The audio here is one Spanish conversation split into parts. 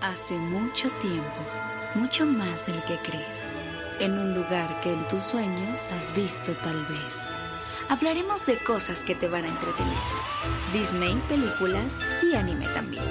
Hace mucho tiempo, mucho más del que crees, en un lugar que en tus sueños has visto tal vez. Hablaremos de cosas que te van a entretener. Disney, películas y anime también.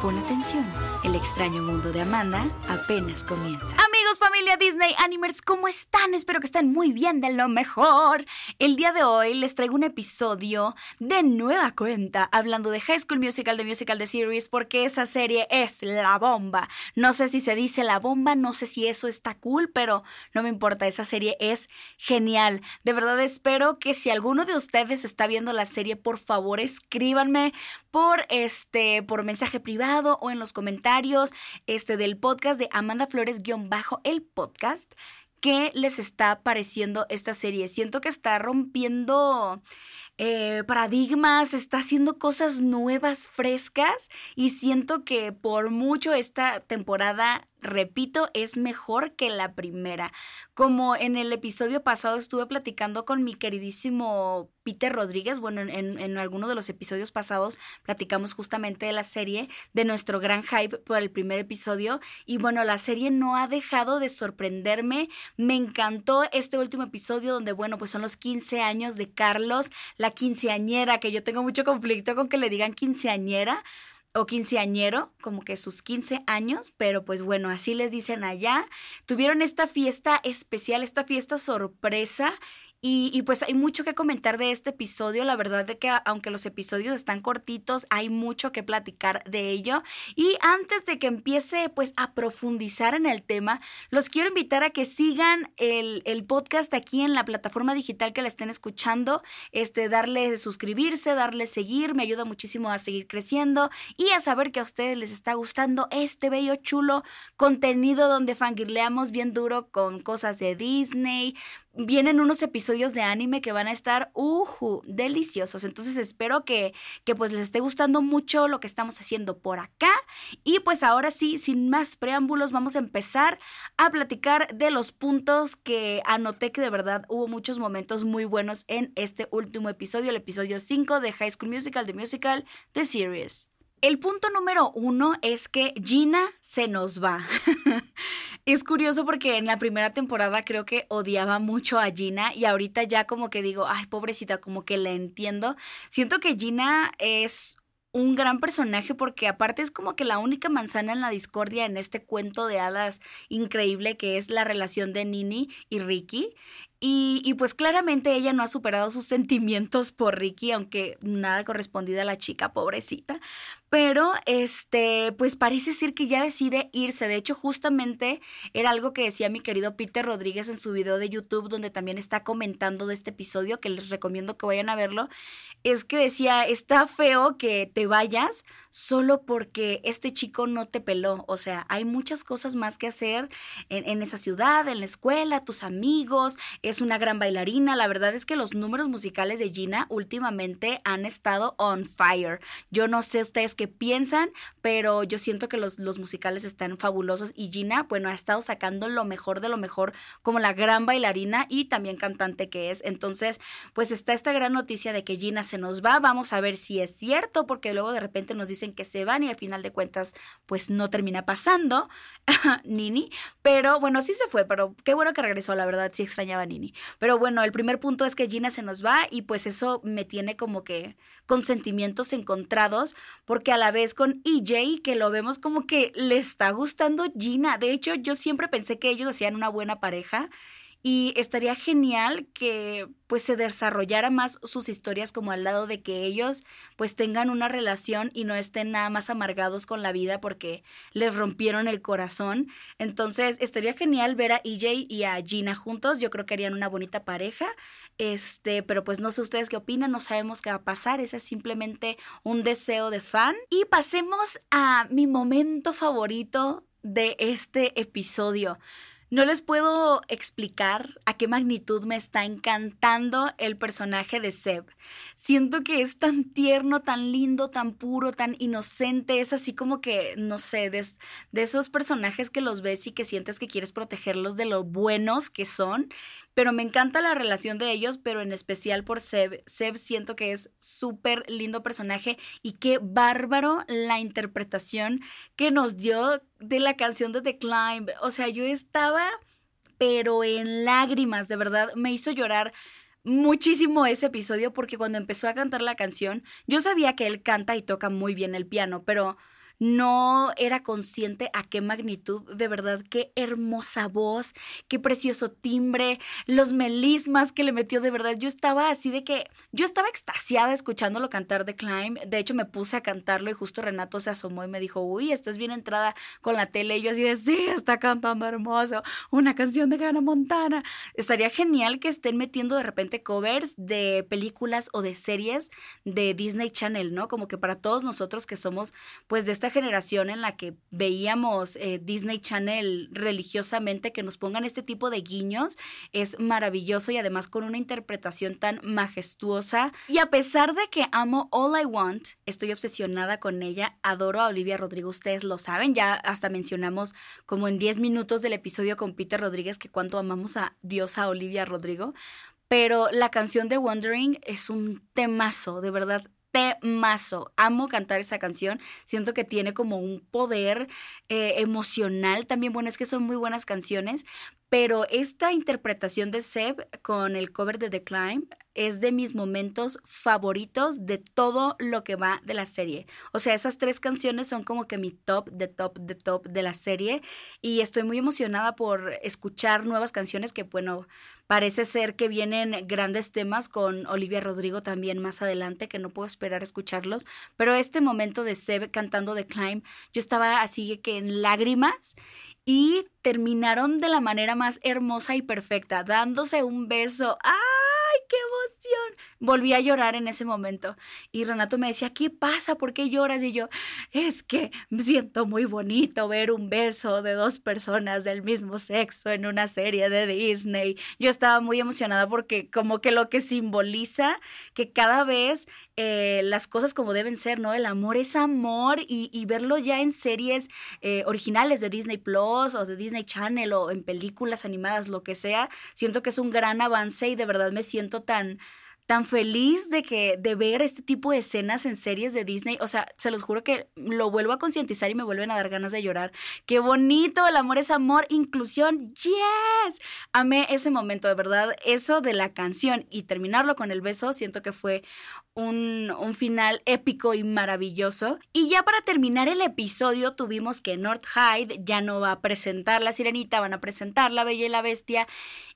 Pon atención, el extraño mundo de Amanda apenas comienza. Familia Disney Animers, ¿cómo están? Espero que estén muy bien, de lo mejor. El día de hoy les traigo un episodio de nueva cuenta hablando de High School Musical, de Musical de Series, porque esa serie es la bomba. No sé si se dice la bomba, no sé si eso está cool, pero no me importa, esa serie es genial. De verdad espero que si alguno de ustedes está viendo la serie, por favor escríbanme por este por mensaje privado o en los comentarios este del podcast de Amanda Flores bajo el podcast qué les está pareciendo esta serie. Siento que está rompiendo eh, paradigmas, está haciendo cosas nuevas, frescas y siento que por mucho esta temporada, repito, es mejor que la primera. Como en el episodio pasado estuve platicando con mi queridísimo Peter Rodríguez, bueno, en, en alguno de los episodios pasados platicamos justamente de la serie, de nuestro gran hype por el primer episodio y bueno, la serie no ha dejado de sorprenderme, me encantó este último episodio donde bueno, pues son los 15 años de Carlos, la quinceañera, que yo tengo mucho conflicto con que le digan quinceañera o quinceañero, como que sus 15 años, pero pues bueno, así les dicen allá. Tuvieron esta fiesta especial, esta fiesta sorpresa y, pues hay mucho que comentar de este episodio. La verdad de que aunque los episodios están cortitos, hay mucho que platicar de ello. Y antes de que empiece pues a profundizar en el tema, los quiero invitar a que sigan el, el podcast aquí en la plataforma digital que la estén escuchando. Este, darle suscribirse, darle seguir, me ayuda muchísimo a seguir creciendo y a saber que a ustedes les está gustando este bello chulo contenido donde fangirleamos bien duro con cosas de Disney, vienen unos episodios de anime que van a estar uhu, deliciosos. Entonces espero que, que pues les esté gustando mucho lo que estamos haciendo por acá. Y pues ahora sí, sin más preámbulos, vamos a empezar a platicar de los puntos que anoté que de verdad hubo muchos momentos muy buenos en este último episodio, el episodio 5 de High School Musical, The Musical, The Series. El punto número uno es que Gina se nos va. es curioso porque en la primera temporada creo que odiaba mucho a Gina y ahorita ya como que digo, ay, pobrecita, como que la entiendo. Siento que Gina es un gran personaje porque aparte es como que la única manzana en la discordia en este cuento de hadas increíble que es la relación de Nini y Ricky. Y, pues claramente ella no ha superado sus sentimientos por Ricky, aunque nada correspondida a la chica, pobrecita. Pero este, pues parece ser que ya decide irse. De hecho, justamente era algo que decía mi querido Peter Rodríguez en su video de YouTube, donde también está comentando de este episodio, que les recomiendo que vayan a verlo. Es que decía, está feo que te vayas solo porque este chico no te peló. O sea, hay muchas cosas más que hacer en, en esa ciudad, en la escuela, tus amigos es una gran bailarina. La verdad es que los números musicales de Gina últimamente han estado on fire. Yo no sé ustedes qué piensan, pero yo siento que los, los musicales están fabulosos y Gina, bueno, ha estado sacando lo mejor de lo mejor como la gran bailarina y también cantante que es. Entonces, pues está esta gran noticia de que Gina se nos va. Vamos a ver si es cierto, porque luego de repente nos dicen que se van y al final de cuentas, pues no termina pasando, Nini. Pero bueno, sí se fue, pero qué bueno que regresó, la verdad, sí extrañaba a Nini. Pero bueno, el primer punto es que Gina se nos va y pues eso me tiene como que con sentimientos encontrados, porque a la vez con EJ, que lo vemos como que le está gustando Gina. De hecho, yo siempre pensé que ellos hacían una buena pareja y estaría genial que pues se desarrollara más sus historias como al lado de que ellos pues tengan una relación y no estén nada más amargados con la vida porque les rompieron el corazón. Entonces estaría genial ver a EJ y a Gina juntos. Yo creo que harían una bonita pareja. Este, pero pues no sé ustedes qué opinan, no sabemos qué va a pasar. Ese es simplemente un deseo de fan. Y pasemos a mi momento favorito de este episodio. No les puedo explicar a qué magnitud me está encantando el personaje de Seb. Siento que es tan tierno, tan lindo, tan puro, tan inocente. Es así como que, no sé, de, de esos personajes que los ves y que sientes que quieres protegerlos de lo buenos que son pero me encanta la relación de ellos, pero en especial por Seb. Seb siento que es súper lindo personaje y qué bárbaro la interpretación que nos dio de la canción de The Climb. O sea, yo estaba, pero en lágrimas, de verdad, me hizo llorar muchísimo ese episodio porque cuando empezó a cantar la canción, yo sabía que él canta y toca muy bien el piano, pero no era consciente a qué magnitud, de verdad, qué hermosa voz, qué precioso timbre, los melismas que le metió, de verdad, yo estaba así de que, yo estaba extasiada escuchándolo cantar de Climb, de hecho me puse a cantarlo y justo Renato se asomó y me dijo, uy, estás bien entrada con la tele, y yo así de, sí, está cantando hermoso, una canción de Hannah Montana, estaría genial que estén metiendo de repente covers de películas o de series de Disney Channel, ¿no? Como que para todos nosotros que somos, pues, de esta generación en la que veíamos eh, Disney Channel religiosamente, que nos pongan este tipo de guiños, es maravilloso y además con una interpretación tan majestuosa. Y a pesar de que amo All I Want, estoy obsesionada con ella, adoro a Olivia Rodrigo, ustedes lo saben, ya hasta mencionamos como en 10 minutos del episodio con Peter Rodríguez que cuánto amamos a Diosa Olivia Rodrigo. Pero la canción de Wondering es un temazo, de verdad temazo. Amo cantar esa canción. Siento que tiene como un poder eh, emocional también. Bueno, es que son muy buenas canciones, pero esta interpretación de Seb con el cover de The Climb es de mis momentos favoritos de todo lo que va de la serie. O sea, esas tres canciones son como que mi top, de top, de top de la serie. Y estoy muy emocionada por escuchar nuevas canciones que, bueno, parece ser que vienen grandes temas con Olivia Rodrigo también más adelante, que no puedo esperar a escucharlos. Pero este momento de Seb cantando The Climb, yo estaba así que en lágrimas y terminaron de la manera más hermosa y perfecta, dándose un beso. ¡Ah! Qué emoción! Volví a llorar en ese momento. Y Renato me decía, ¿qué pasa? ¿Por qué lloras? Y yo, es que siento muy bonito ver un beso de dos personas del mismo sexo en una serie de Disney. Yo estaba muy emocionada porque como que lo que simboliza que cada vez eh, las cosas como deben ser, ¿no? El amor es amor y, verlo ya en series eh, originales de Disney Plus o de Disney Channel o en películas animadas, lo que sea, siento que es un gran avance y de verdad me siento tan tan feliz de que de ver este tipo de escenas en series de Disney, o sea, se los juro que lo vuelvo a concientizar y me vuelven a dar ganas de llorar. Qué bonito, el amor es amor, inclusión, yes. Amé ese momento, de verdad, eso de la canción y terminarlo con el beso, siento que fue un, un final épico y maravilloso. Y ya para terminar el episodio tuvimos que North Hyde ya no va a presentar la sirenita, van a presentar la Bella y la Bestia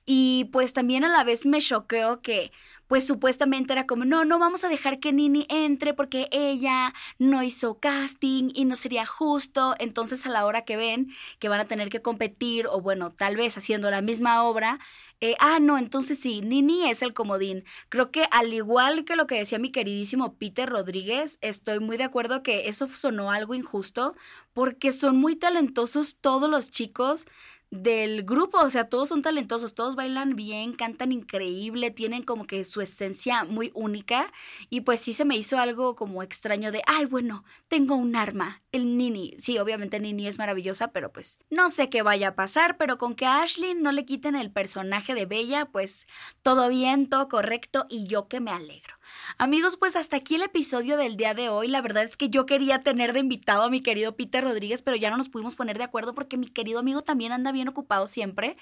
y pues también a la vez me choqueó que pues supuestamente era como, no, no vamos a dejar que Nini entre porque ella no hizo casting y no sería justo. Entonces a la hora que ven que van a tener que competir o bueno, tal vez haciendo la misma obra, eh, ah, no, entonces sí, Nini es el comodín. Creo que al igual que lo que decía mi queridísimo Peter Rodríguez, estoy muy de acuerdo que eso sonó algo injusto porque son muy talentosos todos los chicos del grupo, o sea, todos son talentosos, todos bailan bien, cantan increíble, tienen como que su esencia muy única y pues sí se me hizo algo como extraño de, ay, bueno, tengo un arma, el Nini, sí, obviamente Nini es maravillosa, pero pues no sé qué vaya a pasar, pero con que a Ashley no le quiten el personaje de Bella, pues todo bien, todo correcto y yo que me alegro. Amigos, pues hasta aquí el episodio del día de hoy. La verdad es que yo quería tener de invitado a mi querido Peter Rodríguez, pero ya no nos pudimos poner de acuerdo porque mi querido amigo también anda bien ocupado siempre.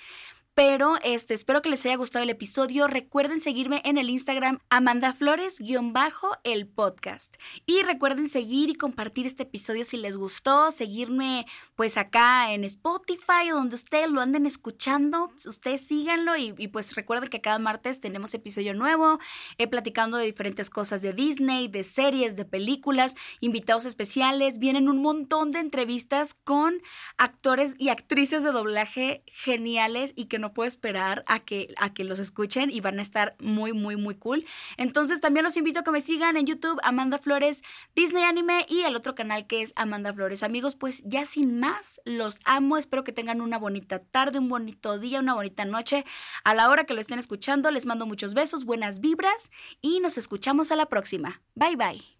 Pero este, espero que les haya gustado el episodio. Recuerden seguirme en el Instagram Amanda Flores-el podcast. Y recuerden seguir y compartir este episodio si les gustó. Seguirme pues acá en Spotify o donde ustedes lo anden escuchando. Ustedes síganlo y, pues recuerden que cada martes tenemos episodio nuevo, eh, platicando de diferentes cosas de Disney, de series, de películas, invitados especiales, vienen un montón de entrevistas con actores y actrices de doblaje geniales y que no puedo esperar a que, a que los escuchen y van a estar muy, muy, muy cool. Entonces también los invito a que me sigan en YouTube, Amanda Flores, Disney Anime y el otro canal que es Amanda Flores. Amigos, pues ya sin más, los amo, espero que tengan una bonita tarde, un bonito día, una bonita noche. A la hora que lo estén escuchando, les mando muchos besos, buenas vibras y nos escuchamos a la próxima. Bye bye.